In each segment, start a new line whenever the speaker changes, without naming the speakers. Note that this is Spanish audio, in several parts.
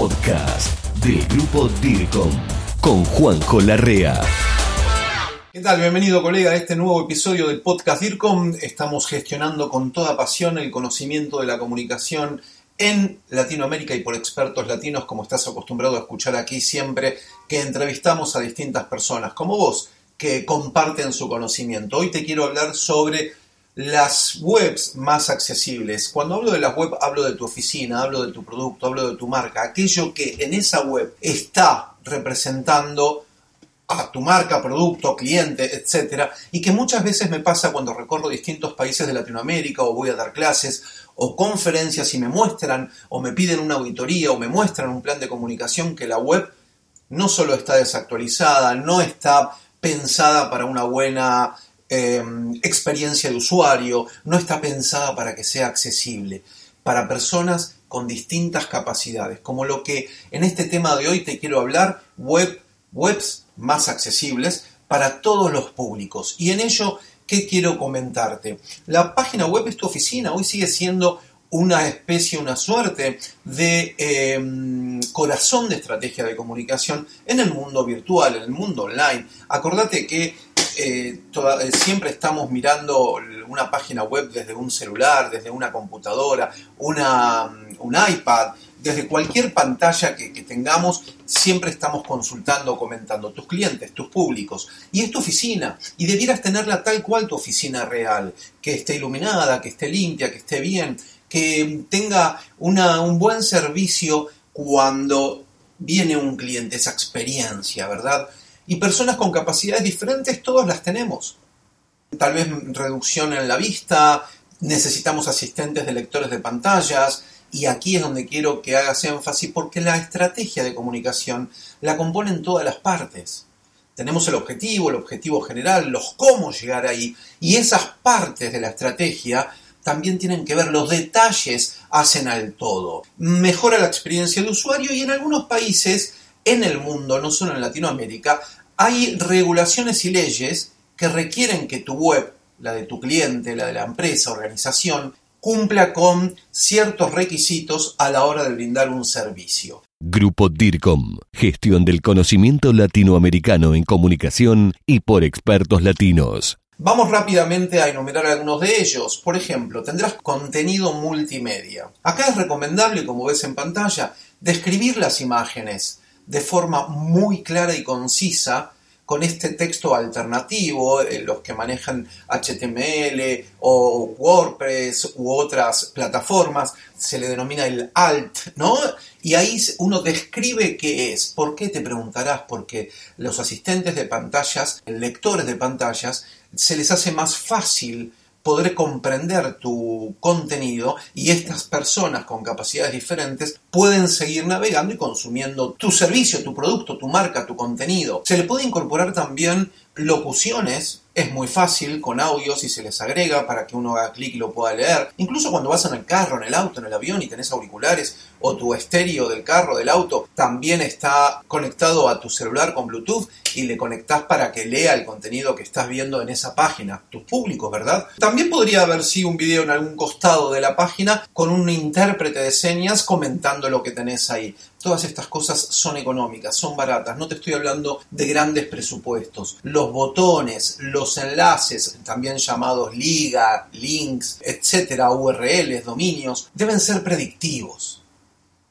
podcast del grupo DIRCOM con Juanjo Larrea.
¿Qué tal? Bienvenido colega a este nuevo episodio del podcast DIRCOM. Estamos gestionando con toda pasión el conocimiento de la comunicación en Latinoamérica y por expertos latinos, como estás acostumbrado a escuchar aquí siempre, que entrevistamos a distintas personas, como vos, que comparten su conocimiento. Hoy te quiero hablar sobre las webs más accesibles. Cuando hablo de las web, hablo de tu oficina, hablo de tu producto, hablo de tu marca, aquello que en esa web está representando a tu marca, producto, cliente, etcétera, y que muchas veces me pasa cuando recorro distintos países de Latinoamérica o voy a dar clases o conferencias y me muestran o me piden una auditoría o me muestran un plan de comunicación que la web no solo está desactualizada, no está pensada para una buena Em, experiencia de usuario, no está pensada para que sea accesible para personas con distintas capacidades, como lo que en este tema de hoy te quiero hablar, web, webs más accesibles para todos los públicos. Y en ello, ¿qué quiero comentarte? La página web es tu oficina, hoy sigue siendo una especie, una suerte de em, corazón de estrategia de comunicación en el mundo virtual, en el mundo online. Acordate que eh, eh, siempre estamos mirando una página web desde un celular, desde una computadora, una, mm, un iPad, desde cualquier pantalla que, tengamos, siempre estamos consultando, comentando tus clientes, tus públicos. Y es tu oficina. Y debieras tenerla tal cual tu oficina real, que esté iluminada, que esté limpia, que esté bien, que tenga un buen servicio cuando viene un cliente, esa experiencia, ¿verdad? Y personas con capacidades diferentes, todos las tenemos. Tal vez reducción en la vista, necesitamos asistentes de lectores de pantallas, y aquí es donde quiero que hagas énfasis porque la estrategia de comunicación la componen todas las partes. Tenemos el objetivo, el objetivo general, los cómo llegar ahí, y esas partes de la estrategia también tienen que ver, los detalles hacen al todo. Mejora la experiencia del usuario y en algunos países en el mundo, no solo en Latinoamérica, hay regulaciones y leyes que requieren que tu web, la de tu cliente, la de la empresa, organización, cumpla con ciertos requisitos a la hora de brindar un servicio.
Grupo DIRCOM, gestión del conocimiento latinoamericano en comunicación y por expertos latinos.
Vamos rápidamente a enumerar algunos de ellos. Por ejemplo, tendrás contenido multimedia. Acá es recomendable, como ves en pantalla, describir las imágenes, de forma muy clara y concisa con este texto alternativo, eh, los que manejan HTML o WordPress u otras plataformas, se le denomina el alt, ¿no? Y ahí uno describe qué es. ¿Por qué te preguntarás? Porque los asistentes de pantallas, lectores de pantallas, se les hace más fácil podré comprender tu contenido y estas personas con capacidades diferentes pueden seguir navegando y consumiendo tu servicio, tu producto, tu marca, tu contenido. Se le puede incorporar también locuciones es muy fácil con audio si se les agrega para que uno haga clic y lo pueda leer. Incluso cuando vas en el carro, en el auto, en el avión y tenés auriculares o tu estéreo del carro, del auto, también está conectado a tu celular con Bluetooth y le conectás para que lea el contenido que estás viendo en esa página, tus públicos, ¿verdad? También podría haber sí un video en algún costado de la página con un intérprete de señas comentando lo que tenés ahí. Todas estas cosas son económicas, son baratas, no te estoy hablando de grandes presupuestos. Los botones, los enlaces, también llamados liga, links, etcétera, URLs, dominios, deben ser predictivos.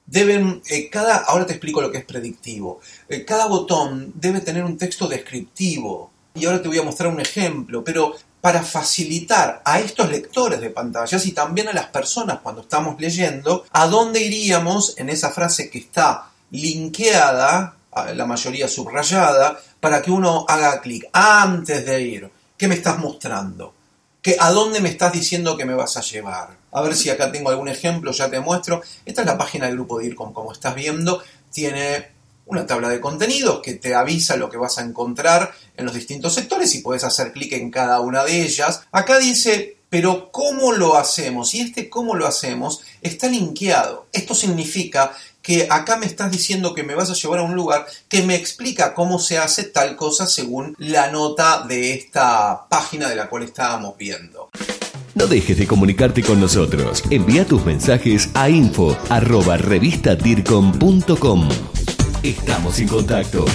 Deben, eh, cada, ahora te explico lo que es predictivo. Eh, cada botón debe tener un texto descriptivo. Y ahora te voy a mostrar un ejemplo, pero para facilitar a estos lectores de pantallas y también a las personas cuando estamos leyendo a dónde iríamos en esa frase que está linkeada, la mayoría subrayada, para que uno haga clic antes de ir. ¿Qué me estás mostrando? ¿Qué, ¿A dónde me estás diciendo que me vas a llevar? A ver si acá tengo algún ejemplo, ya te muestro. Esta es la página del grupo DIRCOM, como estás viendo, tiene una tabla de contenidos que te avisa lo que vas a encontrar en los distintos sectores y puedes hacer clic en cada una de ellas. Acá dice, pero ¿cómo lo hacemos? Y este cómo lo hacemos está linkeado. Esto significa que acá me estás diciendo que me vas a llevar a un lugar que me explica cómo se hace tal cosa según la nota de esta página de la cual estábamos viendo.
No dejes de comunicarte con nosotros. Envía tus mensajes a info arroba revistadircom.com. Estamos en contacto.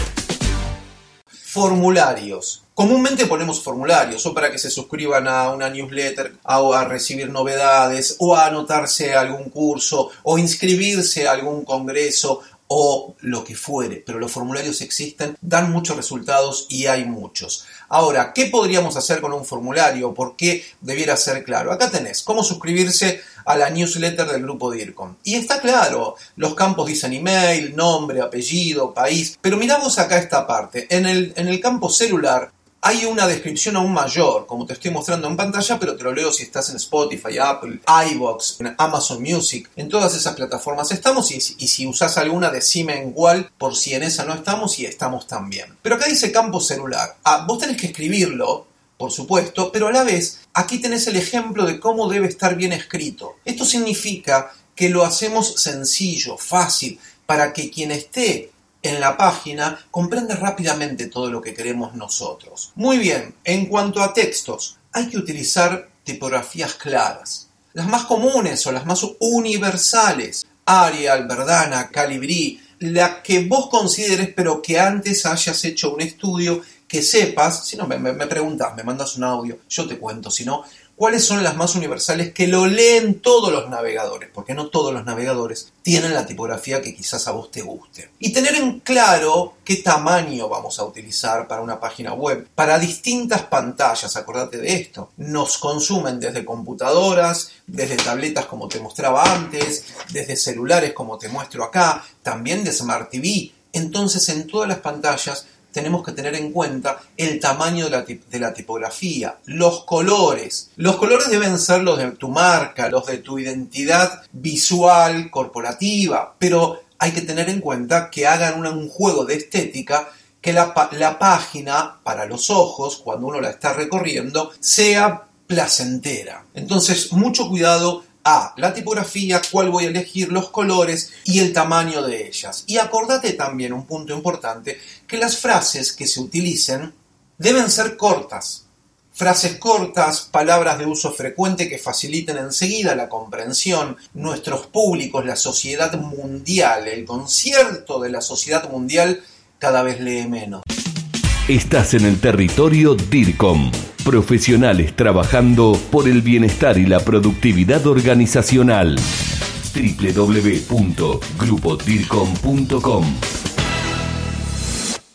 Formularios. Comúnmente ponemos formularios o para que se suscriban a una newsletter, o a recibir novedades, o a anotarse a algún curso, o inscribirse a algún congreso, o lo que fuere, pero los formularios existen, dan muchos resultados y hay muchos. Ahora, ¿qué podríamos hacer con un formulario? ¿Por qué debiera ser claro? Acá tenés cómo suscribirse a la newsletter del grupo DIRCOM. Y está claro, los campos dicen email, nombre, apellido, país, pero miramos acá esta parte. En el, en el campo celular hay una descripción aún mayor, como te estoy mostrando en pantalla, pero te lo leo si estás en Spotify, Apple, iBox, Amazon Music, en todas esas plataformas estamos y, si usas alguna decime en cuál, por si en esa no estamos y estamos también. Pero acá dice campo celular. Ah, vos tenés que escribirlo, por supuesto, pero a la vez aquí tenés el ejemplo de cómo debe estar bien escrito. Esto significa que lo hacemos sencillo, fácil, para que quien esté en la página comprende rápidamente todo lo que queremos nosotros. Muy bien, en cuanto a textos, hay que utilizar tipografías claras. Las más comunes o las más universales, Arial, Verdana, Calibri, la que vos consideres pero que antes hayas hecho un estudio que sepas, si no me, me preguntas, me mandas un audio, yo te cuento, si no, cuáles son las más universales que lo leen todos los navegadores, porque no todos los navegadores tienen la tipografía que quizás a vos te guste. Y tener en claro qué tamaño vamos a utilizar para una página web, para distintas pantallas, acordate de esto. Nos consumen desde computadoras, desde tabletas como te mostraba antes, desde celulares como te muestro acá, también de Smart TV. Entonces en todas las pantallas tenemos que tener en cuenta el tamaño de la, tipografía, los colores. Los colores deben ser los de tu marca, los de tu identidad visual, corporativa, pero hay que tener en cuenta que hagan un, juego de estética que la, página, para los ojos, cuando uno la está recorriendo, sea placentera. Entonces, mucho cuidado a la tipografía, cuál voy a elegir, los colores y el tamaño de ellas. Y acordate también un punto importante, que las frases que se utilicen deben ser cortas. Frases cortas, palabras de uso frecuente que faciliten enseguida la comprensión. Nuestros públicos, la sociedad mundial, el concierto de la sociedad mundial cada vez lee menos.
Estás en el territorio DIRCOM. Profesionales trabajando por el bienestar y la productividad organizacional. www.grupodircom.com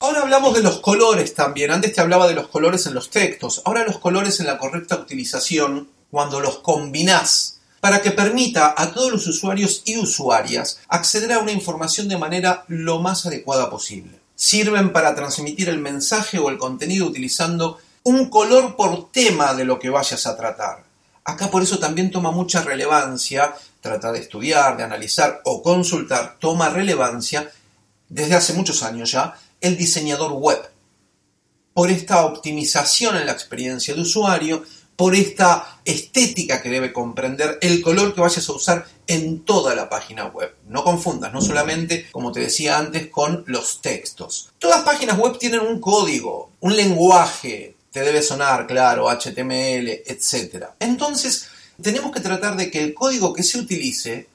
Ahora hablamos de los colores también. Antes te hablaba de los colores en los textos. Ahora los colores en la correcta utilización cuando los combinás para que permita a todos los usuarios y usuarias acceder a una información de manera lo más adecuada posible sirven para transmitir el mensaje o el contenido utilizando un color por tema de lo que vayas a tratar. Acá por eso también toma mucha relevancia, trata de estudiar, de analizar o consultar, toma relevancia desde hace muchos años ya el diseñador web. Por esta optimización en la experiencia de usuario, por esta estética que debe comprender el color que vayas a usar en toda la página web. No confundas, no solamente, como te decía antes, con los textos. Todas páginas web tienen un código, un lenguaje, te debe sonar, claro, HTML, etc. Entonces, tenemos que tratar de que el código que se utilice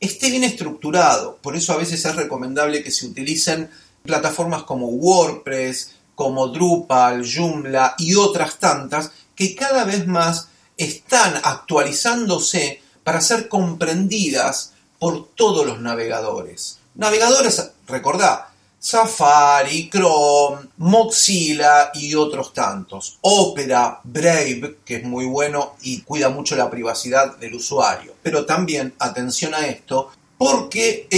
esté bien estructurado. Por eso a veces es recomendable que se utilicen plataformas como WordPress, como Drupal, Joomla y otras tantas que cada vez más están actualizándose para ser comprendidas por todos los navegadores. Navegadores, recordá, Safari, Chrome, Mozilla y otros tantos. Opera, Brave, que es muy bueno y cuida mucho la privacidad del usuario. Pero también, atención a esto, porque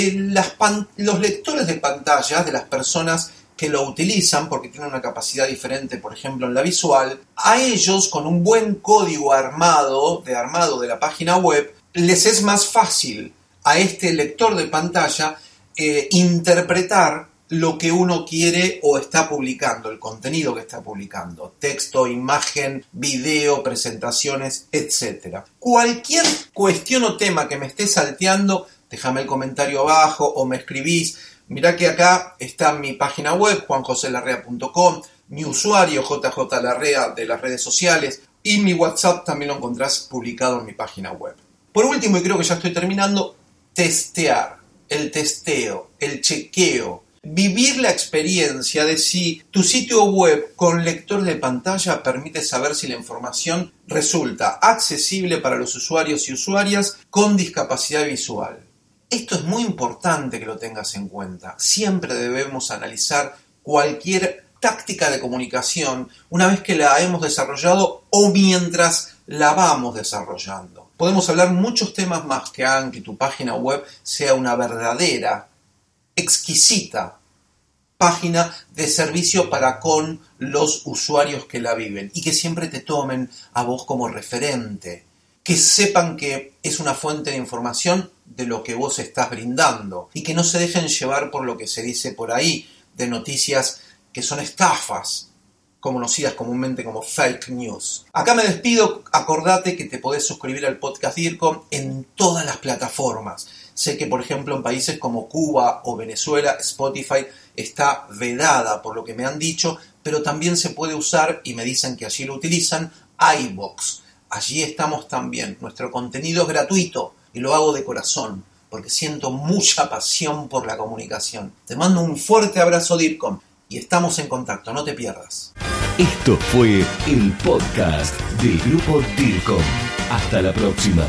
los lectores de pantallas de las personas que lo utilizan porque tienen una capacidad diferente, por ejemplo, en la visual, a ellos con un buen código armado, de armado de la página web, les es más fácil a este lector de pantalla eh, interpretar lo que uno quiere o está publicando, el contenido que está publicando, texto, imagen, video, presentaciones, etc. Cualquier cuestión o tema que me esté salteando, déjame el comentario abajo o me escribís Mirá que acá está mi página web, juanjoselarrea.com, mi usuario JJ Larrea de las redes sociales, y mi WhatsApp también lo encontrás publicado en mi página web. Por último, y creo que ya estoy terminando, testear, el testeo, el chequeo, vivir la experiencia de si tu sitio web con lector de pantalla permite saber si la información resulta accesible para los usuarios y usuarias con discapacidad visual. Esto es muy importante que lo tengas en cuenta. Siempre debemos analizar cualquier táctica de comunicación una vez que la hemos desarrollado o mientras la vamos desarrollando. Podemos hablar muchos temas más que hagan que tu página web sea una verdadera, exquisita página de servicio para con los usuarios que la viven y que siempre te tomen a vos como referente, que sepan que es una fuente de información de lo que vos estás brindando y que no se dejen llevar por lo que se dice por ahí de noticias que son estafas, conocidas comúnmente como fake news. Acá me despido, acordate que te podés suscribir al podcast DIRCOM en todas las plataformas. Sé que, por ejemplo, en países como Cuba o Venezuela, Spotify está vedada por lo que me han dicho, pero también se puede usar, y me dicen que allí lo utilizan, iBox. Allí estamos también. Nuestro contenido es gratuito y lo hago de corazón, porque siento mucha pasión por la comunicación. Te mando un fuerte abrazo, DIRCOM, y estamos en contacto, no te pierdas.
Esto fue el podcast del Grupo DIRCOM. Hasta la próxima.